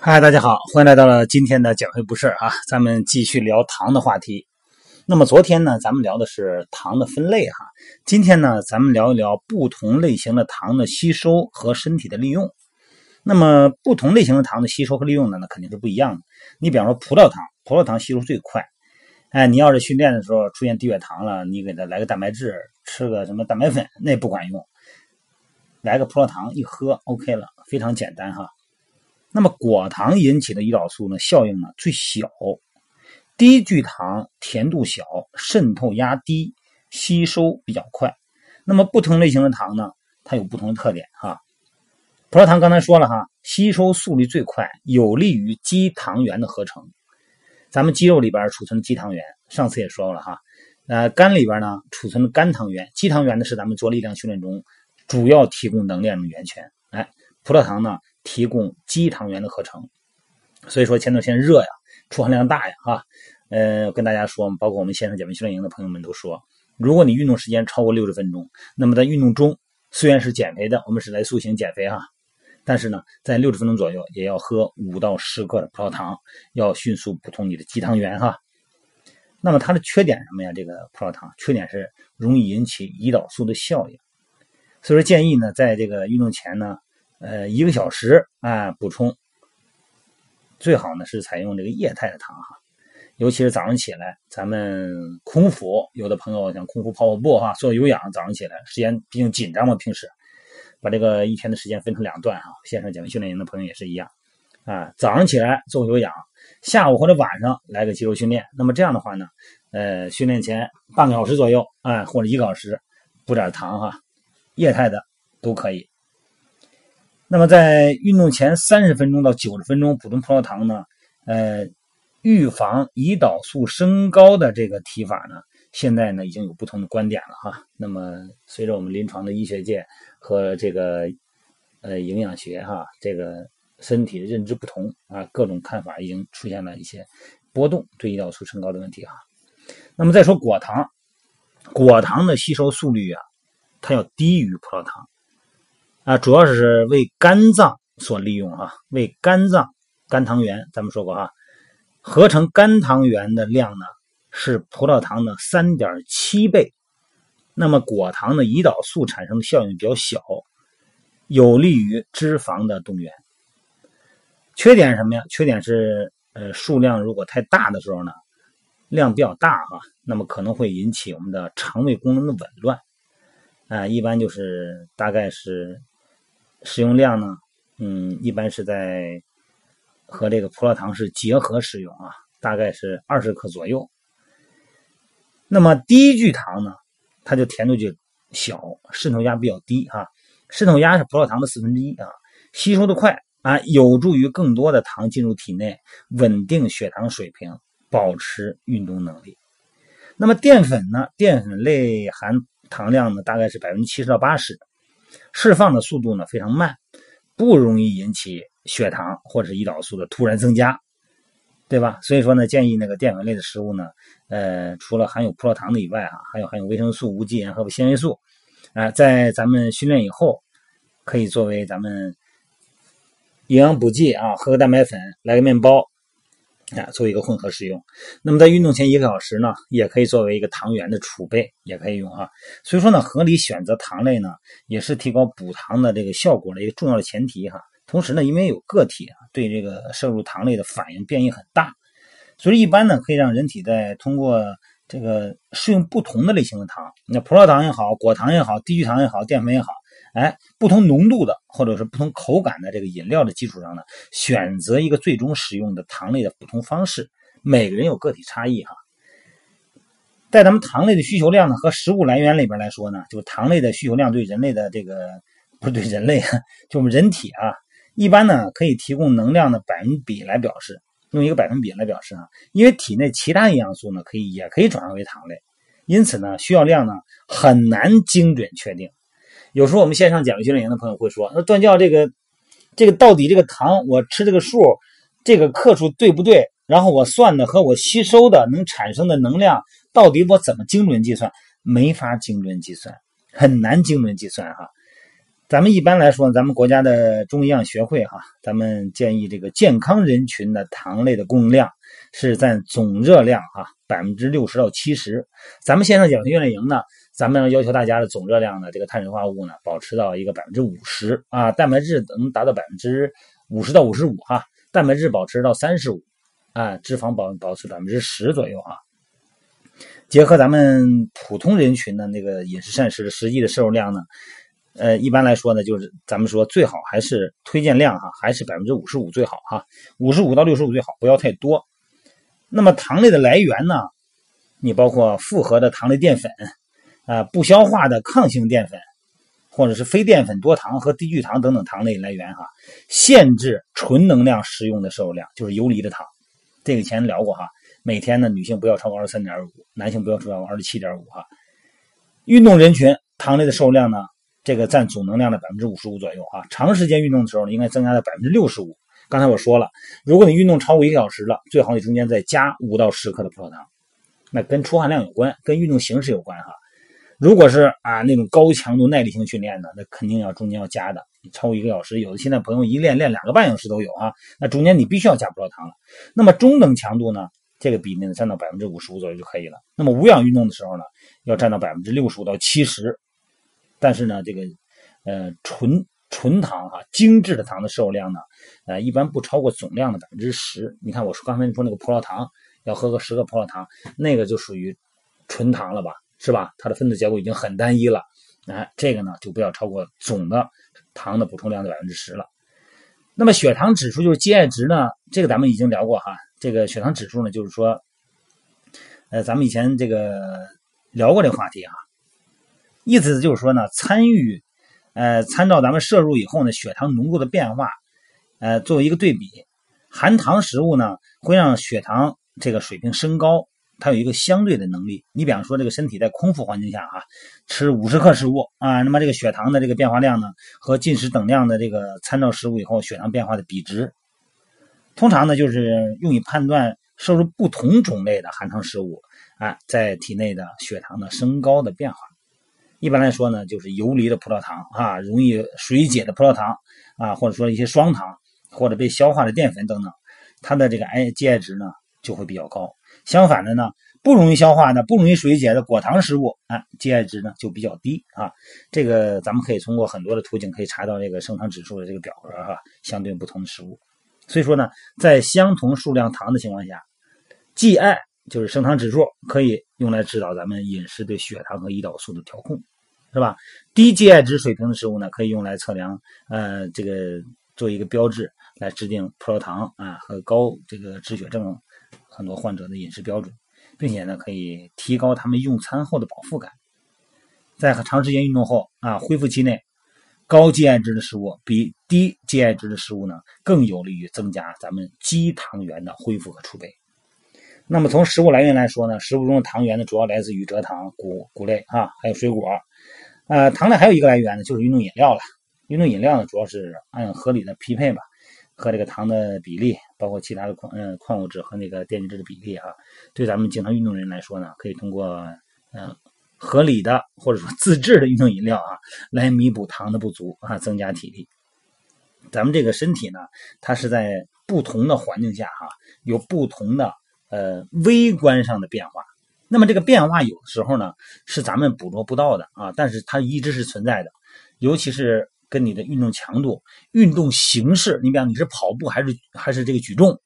嗨，大家好，欢迎来到了今天的减肥不是啊，咱们继续聊糖的话题。那么昨天呢，咱们聊的是糖的分类哈，今天呢，咱们聊一聊不同类型的糖的吸收和身体的利用。那么不同类型的糖的吸收和利用呢，那肯定是不一样的。你比方说葡萄糖，葡萄糖吸收最快。哎，你要是训练的时候出现低血糖了，你给他来个蛋白质，吃个什么蛋白粉，那不管用。来个葡萄糖一喝，OK 了，非常简单哈。那么果糖引起的胰岛素呢，效应呢最小，低聚糖，甜度小，渗透压低，吸收比较快。那么不同类型的糖呢，它有不同的特点哈。葡萄糖刚才说了哈，吸收速率最快，有利于肌糖原的合成。咱们肌肉里边储存的肌糖原，上次也说过了哈。呃，肝里边呢储存的肝糖原，肌糖原呢是咱们做力量训练中主要提供能量的源泉。哎，葡萄糖呢提供肌糖原的合成。所以说前段时间热呀，出汗量大呀，哈。呃，跟大家说，包括我们线上减肥训练营的朋友们都说，如果你运动时间超过六十分钟，那么在运动中虽然是减肥的，我们是来塑形减肥哈，但是呢，在六十分钟左右也要喝五到十克的葡萄糖，要迅速补充你的肌糖原哈。那么它的缺点什么呀？这个葡萄糖缺点是容易引起胰岛素的效应，所以说建议呢，在这个运动前呢，呃，一个小时啊补充，最好呢是采用这个液态的糖哈，尤其是早上起来，咱们空腹，有的朋友想空腹跑跑步哈，做有氧，早上起来时间毕竟紧张嘛，平时把这个一天的时间分成两段哈，线上减肥训练营的朋友也是一样啊，早上起来做有氧，下午或者晚上来个肌肉训练，那么这样的话呢，呃，训练前半个小时左右啊，或者一个小时补点糖哈，液态的都可以。那么在运动前三十分钟到九十分钟补充葡萄糖呢，呃，预防胰岛素升高的这个提法呢，现在呢已经有不同的观点了哈。那么随着我们临床的医学界和这个呃营养学哈，这个身体的认知不同啊，各种看法已经出现了一些波动，对胰岛素升高的问题哈。那么再说果糖，果糖的吸收速率啊，它要低于葡萄糖。啊，主要是为肝脏所利用啊，为肝脏肝糖原，咱们说过啊，合成肝糖原的量呢是葡萄糖的三点七倍。那么果糖的胰岛素产生的效应比较小，有利于脂肪的动员。缺点是什么呀？缺点是呃数量如果太大的时候呢，量比较大哈，那么可能会引起我们的肠胃功能的紊乱。啊，一般就是大概是。使用量呢，嗯，一般是在和这个葡萄糖是结合使用啊，大概是二十克左右。那么低聚糖呢，它就甜度就小，渗透压比较低啊，渗透压是葡萄糖的四分之一啊，吸收的快啊，有助于更多的糖进入体内，稳定血糖水平，保持运动能力。那么淀粉呢，淀粉类含糖量呢，大概是百分之七十到八十。释放的速度呢非常慢，不容易引起血糖或者胰岛素的突然增加，对吧？所以说呢，建议那个淀粉类的食物呢，呃，除了含有葡萄糖的以外啊，还有含有维生素、无机盐和纤维素，啊，在咱们训练以后，可以作为咱们营养补剂啊，喝个蛋白粉，来个面包。啊，作为一个混合使用，那么在运动前一个小时呢，也可以作为一个糖原的储备，也可以用啊。所以说呢，合理选择糖类呢，也是提高补糖的这个效果的一个重要的前提哈。同时呢，因为有个体啊，对这个摄入糖类的反应变异很大，所以一般呢，可以让人体在通过这个适应不同的类型的糖，那葡萄糖也好，果糖也好，低聚糖也好，淀粉也好。哎，不同浓度的或者是不同口感的这个饮料的基础上呢，选择一个最终使用的糖类的补充方式。每个人有个体差异哈。在咱们糖类的需求量呢和食物来源里边来说呢，就糖类的需求量对人类的这个不是对人类，就我们人体啊，一般呢可以提供能量的百分比来表示，用一个百分比来表示啊，因为体内其他营养素呢可以也可以转化为糖类，因此呢需要量呢很难精准确定。有时候我们线上减肥训练营的朋友会说：“那段教这个，这个到底这个糖我吃这个数，这个克数对不对？然后我算的和我吸收的能产生的能量，到底我怎么精准计算？没法精准计算，很难精准计算哈。咱们一般来说，咱们国家的中医药学会哈，咱们建议这个健康人群的糖类的供应量是占总热量哈百分之六十到七十。咱们线上减肥训练营呢，咱们要求大家的总热量呢，这个碳水化合物呢，保持到一个百分之五十啊，蛋白质能达到百分之五十到五十五哈，蛋白质保持到三十五啊，脂肪保保持百分之十左右啊。结合咱们普通人群的那个饮食膳食的实际的摄入量呢。呃，一般来说呢，就是咱们说最好还是推荐量哈，还是百分之五十五最好哈，五十五到六十五最好，不要太多。那么糖类的来源呢，你包括复合的糖类淀粉啊，不消化的抗性淀粉，或者是非淀粉多糖和低聚糖等等糖类来源哈，限制纯能量食用的摄入量，就是游离的糖。这个以前聊过哈，每天呢，女性不要超过二十三点五，男性不要超过二十七点五哈。运动人群糖类的摄入量呢？这个占总能量的百分之五十五左右啊，长时间运动的时候呢，应该增加到百分之六十五。刚才我说了，如果你运动超过一个小时了，最好你中间再加五到十克的葡萄糖，那跟出汗量有关，跟运动形式有关哈。如果是啊那种高强度耐力性训练呢，那肯定要中间要加的。你超过一个小时，有的现在朋友一练练两个半小时都有啊，那中间你必须要加葡萄糖了。那么中等强度呢，这个比例呢占到百分之五十五左右就可以了。那么无氧运动的时候呢，要占到百分之六十五到七十。但是呢，这个，呃，纯纯糖哈，精致的糖的摄入量呢，呃，一般不超过总量的百分之十。你看我说刚才说那个葡萄糖，要喝个十个葡萄糖，那个就属于纯糖了吧，是吧？它的分子结构已经很单一了，哎，这个呢就不要超过总的糖的补充量的百分之十了。那么血糖指数就是 GI 值呢，这个咱们已经聊过哈。这个血糖指数呢，就是说，呃，咱们以前这个聊过这个话题啊。意思就是说呢，参与，呃，参照咱们摄入以后呢，血糖浓度的变化，呃，作为一个对比，含糖食物呢会让血糖这个水平升高，它有一个相对的能力。你比方说，这个身体在空腹环境下啊，吃五十克食物啊，那么这个血糖的这个变化量呢，和进食等量的这个参照食物以后血糖变化的比值，通常呢就是用以判断摄入不同种类的含糖食物啊，在体内的血糖的升高的变化。一般来说呢，就是游离的葡萄糖啊，容易水解的葡萄糖啊，或者说一些双糖或者被消化的淀粉等等，它的这个 I GI 值呢就会比较高。相反的呢，不容易消化的、不容易水解的果糖食物啊，GI 值呢就比较低啊。这个咱们可以通过很多的途径可以查到这个升糖指数的这个表格哈，相对不同的食物。所以说呢，在相同数量糖的情况下，GI。就是升糖指数可以用来指导咱们饮食对血糖和胰岛素的调控，是吧？低 GI 值水平的食物呢，可以用来测量，呃，这个做一个标志来制定葡萄糖啊和高这个脂血症很多患者的饮食标准，并且呢，可以提高他们用餐后的饱腹感。在长时间运动后啊，恢复期内，高 GI 值的食物比低 GI 值的食物呢，更有利于增加咱们肌糖原的恢复和储备。那么从食物来源来说呢，食物中的糖原呢，主要来自于蔗糖、谷谷类啊，还有水果。呃，糖类还有一个来源呢，就是运动饮料了。运动饮料呢，主要是按合理的匹配吧，和这个糖的比例，包括其他的矿嗯矿物质和那个电解质的比例啊，对咱们经常运动人来说呢，可以通过嗯合理的或者说自制的运动饮料啊，来弥补糖的不足啊，增加体力。咱们这个身体呢，它是在不同的环境下哈，有不同的。呃，微观上的变化，那么这个变化有的时候呢是咱们捕捉不到的啊，但是它一直是存在的，尤其是跟你的运动强度、运动形式，你比方你是跑步还是还是这个举重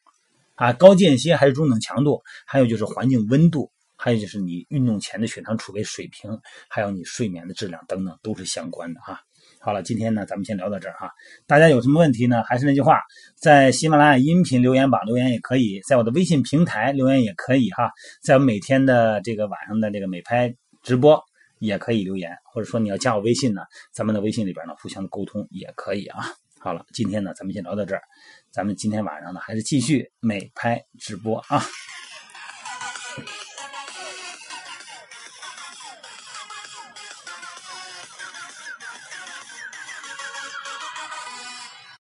啊，高间歇还是中等强度，还有就是环境温度，还有就是你运动前的血糖储备水平，还有你睡眠的质量等等，都是相关的啊。好了，今天呢，咱们先聊到这儿哈。大家有什么问题呢？还是那句话，在喜马拉雅音频留言榜留言也可以，在我的微信平台留言也可以哈。在我每天的这个晚上的这个美拍直播也可以留言，或者说你要加我微信呢，咱们的微信里边呢互相的沟通也可以啊。好了，今天呢，咱们先聊到这儿，咱们今天晚上呢还是继续美拍直播啊。